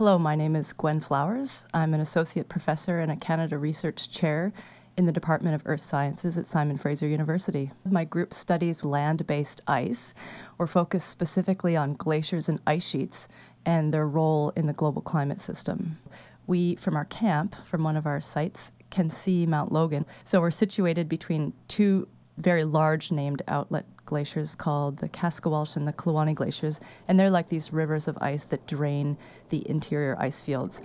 Hello, my name is Gwen Flowers. I'm an associate professor and a Canada Research Chair in the Department of Earth Sciences at Simon Fraser University. My group studies land based ice. We're focused specifically on glaciers and ice sheets and their role in the global climate system. We, from our camp, from one of our sites, can see Mount Logan. So we're situated between two very large named outlet glaciers called the Kaskawalsh and the Kluane glaciers, and they're like these rivers of ice that drain the interior ice fields.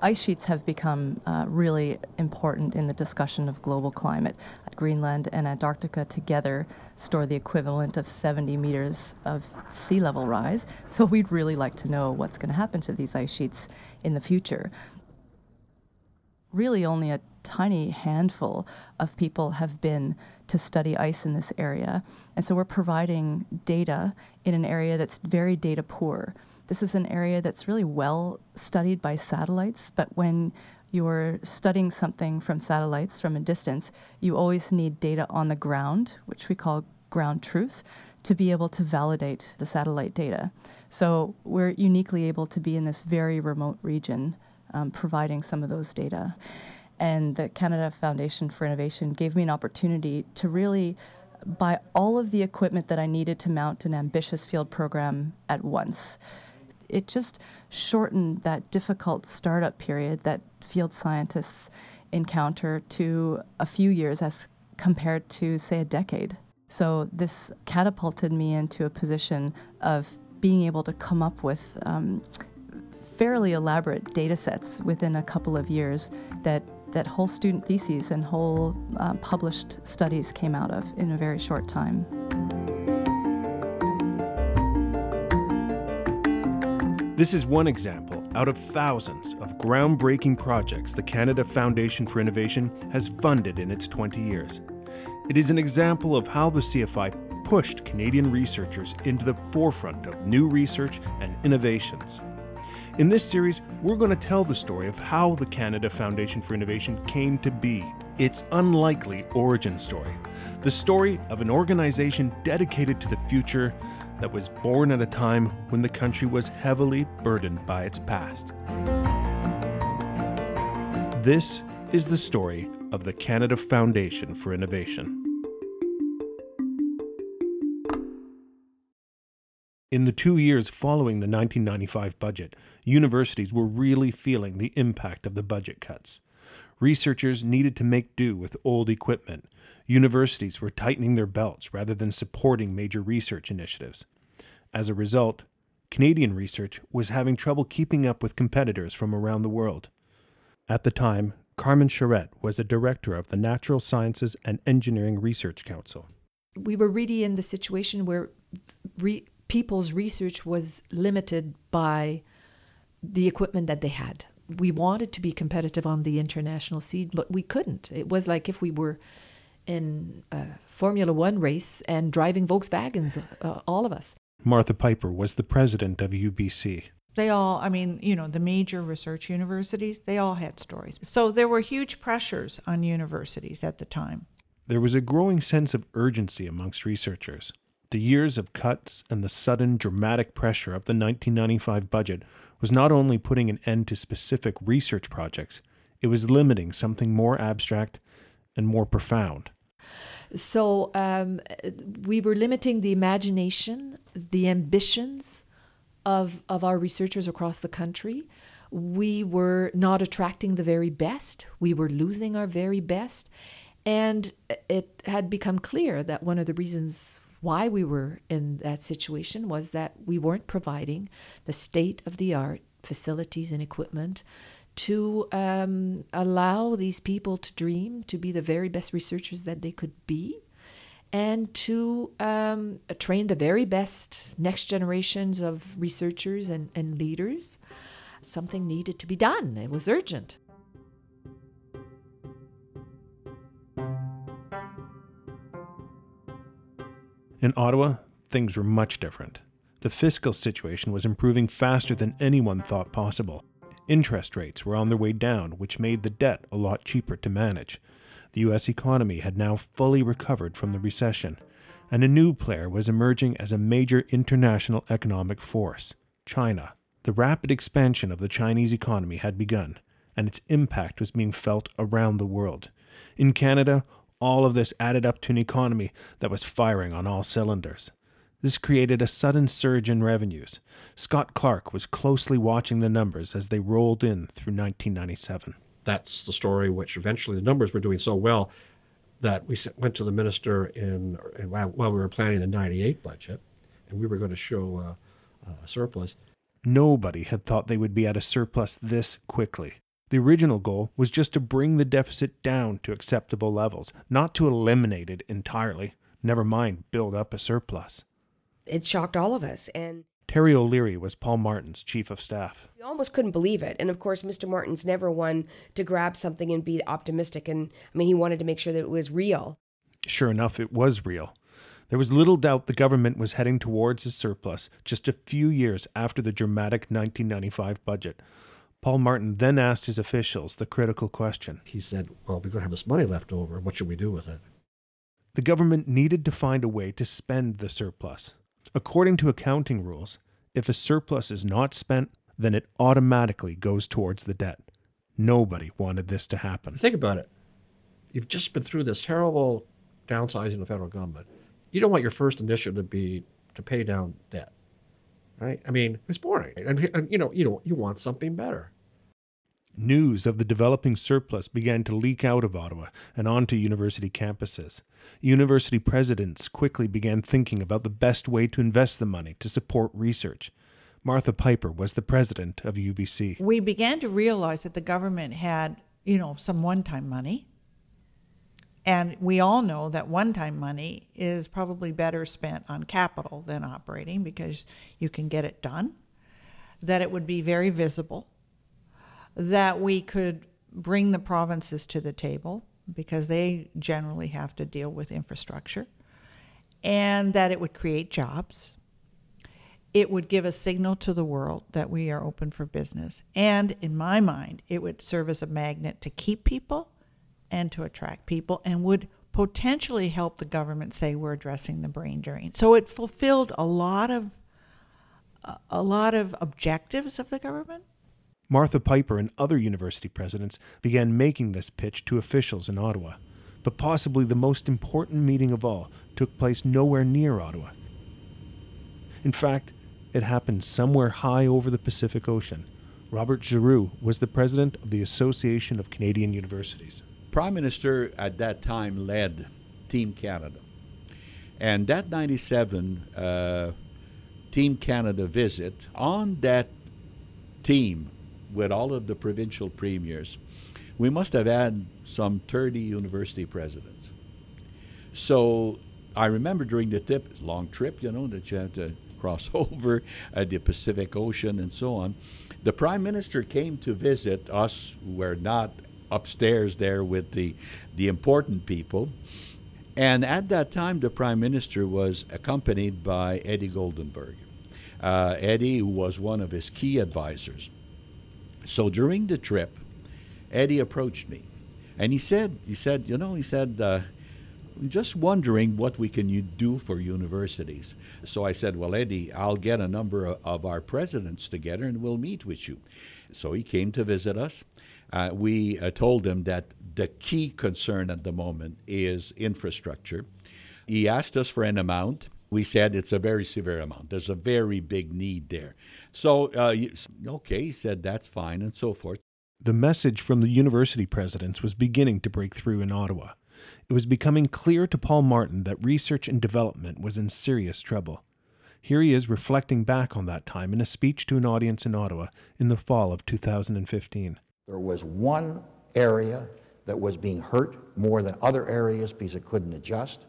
Ice sheets have become uh, really important in the discussion of global climate. Greenland and Antarctica together store the equivalent of 70 meters of sea level rise. So we'd really like to know what's going to happen to these ice sheets in the future. Really, only a tiny handful of people have been to study ice in this area. And so we're providing data in an area that's very data poor. This is an area that's really well studied by satellites, but when you're studying something from satellites from a distance, you always need data on the ground, which we call ground truth, to be able to validate the satellite data. So we're uniquely able to be in this very remote region um, providing some of those data. And the Canada Foundation for Innovation gave me an opportunity to really buy all of the equipment that I needed to mount an ambitious field program at once. It just shortened that difficult startup period that field scientists encounter to a few years as compared to, say, a decade. So this catapulted me into a position of being able to come up with um, fairly elaborate data sets within a couple of years that, that whole student theses and whole uh, published studies came out of in a very short time. This is one example out of thousands of groundbreaking projects the Canada Foundation for Innovation has funded in its 20 years. It is an example of how the CFI pushed Canadian researchers into the forefront of new research and innovations. In this series, we're going to tell the story of how the Canada Foundation for Innovation came to be, its unlikely origin story, the story of an organization dedicated to the future that was born at a time when the country was heavily burdened by its past. This is the story of the Canada Foundation for Innovation. In the two years following the 1995 budget, universities were really feeling the impact of the budget cuts. Researchers needed to make do with old equipment, universities were tightening their belts rather than supporting major research initiatives. As a result, Canadian research was having trouble keeping up with competitors from around the world. At the time, Carmen Charette was a director of the Natural Sciences and Engineering Research Council. We were really in the situation where re- people's research was limited by the equipment that they had. We wanted to be competitive on the international scene, but we couldn't. It was like if we were in a Formula One race and driving Volkswagens, uh, all of us. Martha Piper was the president of UBC. They all, I mean, you know, the major research universities, they all had stories. So there were huge pressures on universities at the time. There was a growing sense of urgency amongst researchers. The years of cuts and the sudden dramatic pressure of the 1995 budget was not only putting an end to specific research projects, it was limiting something more abstract and more profound. So um, we were limiting the imagination, the ambitions of, of our researchers across the country. We were not attracting the very best. We were losing our very best. And it had become clear that one of the reasons why we were in that situation was that we weren't providing the state of the art facilities and equipment to um, allow these people to dream, to be the very best researchers that they could be, and to um, train the very best next generations of researchers and, and leaders. Something needed to be done, it was urgent. In Ottawa, things were much different. The fiscal situation was improving faster than anyone thought possible. Interest rates were on their way down, which made the debt a lot cheaper to manage. The U.S. economy had now fully recovered from the recession, and a new player was emerging as a major international economic force China. The rapid expansion of the Chinese economy had begun, and its impact was being felt around the world. In Canada, all of this added up to an economy that was firing on all cylinders. This created a sudden surge in revenues. Scott Clark was closely watching the numbers as they rolled in through 1997. That's the story which eventually the numbers were doing so well that we went to the minister in, while we were planning the 98 budget and we were going to show a surplus. Nobody had thought they would be at a surplus this quickly. The original goal was just to bring the deficit down to acceptable levels, not to eliminate it entirely, never mind build up a surplus. It shocked all of us. And Terrie O'Leary was Paul Martin's chief of staff. We almost couldn't believe it. And of course, Mr. Martin's never one to grab something and be optimistic. And I mean, he wanted to make sure that it was real. Sure enough, it was real. There was little doubt the government was heading towards a surplus just a few years after the dramatic 1995 budget. Paul Martin then asked his officials the critical question. He said, Well, we're going to have this money left over. What should we do with it? The government needed to find a way to spend the surplus. According to accounting rules, if a surplus is not spent, then it automatically goes towards the debt. Nobody wanted this to happen. Think about it. You've just been through this terrible downsizing of the federal government you don't want your first initiative to be to pay down debt, right? I mean, it's boring, and, and you know, you know, you want something better. News of the developing surplus began to leak out of Ottawa and onto university campuses. University presidents quickly began thinking about the best way to invest the money to support research. Martha Piper was the president of UBC. We began to realize that the government had, you know, some one-time money and we all know that one time money is probably better spent on capital than operating because you can get it done, that it would be very visible, that we could bring the provinces to the table because they generally have to deal with infrastructure, and that it would create jobs. It would give a signal to the world that we are open for business. And in my mind, it would serve as a magnet to keep people and to attract people and would potentially help the government say we're addressing the brain drain. So it fulfilled a lot of a lot of objectives of the government. Martha Piper and other university presidents began making this pitch to officials in Ottawa. But possibly the most important meeting of all took place nowhere near Ottawa. In fact, it happened somewhere high over the Pacific Ocean. Robert Giroux was the president of the Association of Canadian Universities. Prime Minister at that time led Team Canada. And that 97 uh, Team Canada visit, on that team with all of the provincial premiers, we must have had some 30 university presidents. So I remember during the trip, long trip, you know, that you have to cross over uh, the Pacific Ocean and so on. The Prime Minister came to visit us, who were not upstairs there with the, the important people. And at that time, the prime minister was accompanied by Eddie Goldenberg. Uh, Eddie, who was one of his key advisors. So during the trip, Eddie approached me, and he said, "He said, you know, he said, uh, I'm just wondering what we can do for universities." So I said, "Well, Eddie, I'll get a number of our presidents together, and we'll meet with you." So he came to visit us uh, we uh, told him that the key concern at the moment is infrastructure. He asked us for an amount. We said it's a very severe amount. There's a very big need there. So, uh, okay, he said that's fine and so forth. The message from the university presidents was beginning to break through in Ottawa. It was becoming clear to Paul Martin that research and development was in serious trouble. Here he is reflecting back on that time in a speech to an audience in Ottawa in the fall of 2015. There was one area that was being hurt more than other areas because it couldn't adjust.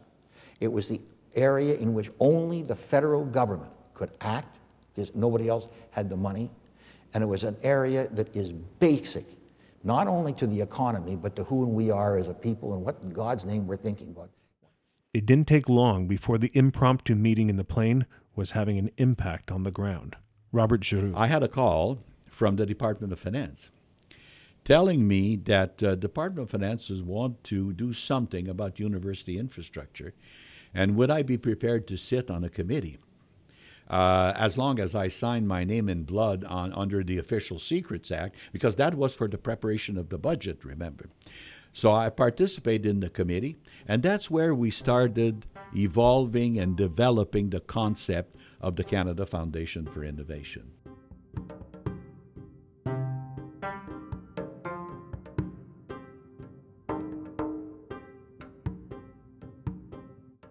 It was the area in which only the federal government could act because nobody else had the money. And it was an area that is basic, not only to the economy, but to who we are as a people and what in God's name we're thinking about. It didn't take long before the impromptu meeting in the plane was having an impact on the ground. Robert Giroux. I had a call from the Department of Finance telling me that uh, Department of Finances want to do something about university infrastructure, and would I be prepared to sit on a committee? uh, as long as I signed my name in blood on under the Official Secrets Act, because that was for the preparation of the budget. Remember, so I participated in the committee, and that's where we started evolving and developing the concept of the Canada Foundation for Innovation.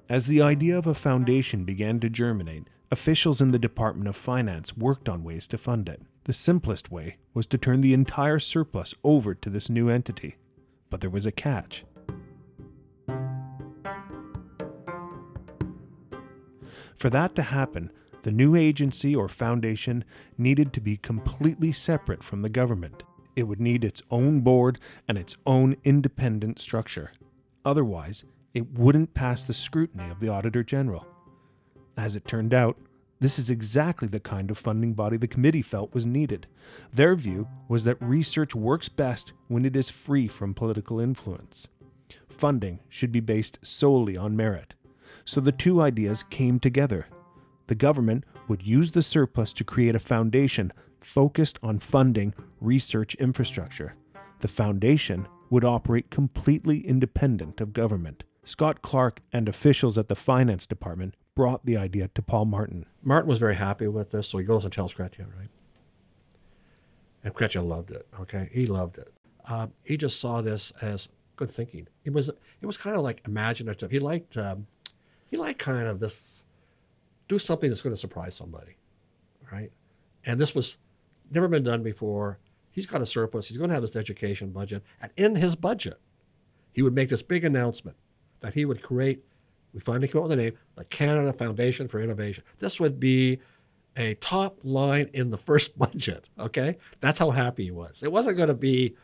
As the idea of a foundation began to germinate, officials in the Department of Finance worked on ways to fund it. The simplest way was to turn the entire surplus over to this new entity. But there was a catch. For that to happen, the new agency or foundation needed to be completely separate from the government. It would need its own board and its own independent structure. Otherwise, it wouldn't pass the scrutiny of the Auditor General. As it turned out, this is exactly the kind of funding body the committee felt was needed. Their view was that research works best when it is free from political influence. Funding should be based solely on merit. So the two ideas came together. The government would use the surplus to create a foundation focused on funding research infrastructure. The foundation would operate completely independent of government. Scott Clark and officials at the finance department brought the idea to Paul Martin. Martin was very happy with this, so he goes and tells Chrétien, right? And Chrétien loved it. Okay, he loved it. Uh, he just saw this as good thinking. It was it was kind of like imaginative. He liked um, he liked kind of this do something that's going to surprise somebody, right? And this was never been done before. He's got a surplus. He's going to have this education budget, and in his budget, he would make this big announcement that he would create, we finally came up with the name, the Canada Foundation for Innovation. This would be a top line in the first budget, okay? That's how happy he was. It wasn't going to be,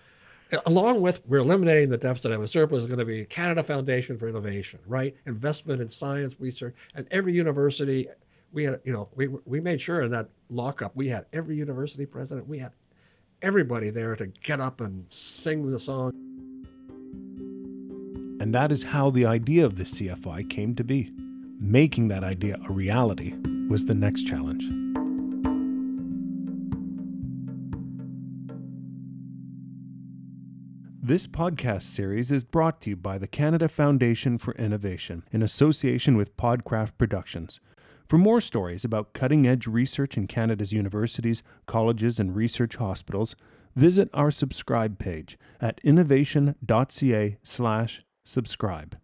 along with we're eliminating the deficit and a surplus, is going to be Canada Foundation for Innovation, right? Investment in science, research, and every university, we had, you know, we, we made sure in that lockup, we had every university president, we had everybody there to get up and sing the song. And that is how the idea of the CFI came to be. Making that idea a reality was the next challenge. This podcast series is brought to you by the Canada Foundation for Innovation in association with Podcraft Productions. For more stories about cutting edge research in Canada's universities, colleges, and research hospitals, visit our subscribe page at innovation.ca/slash subscribe.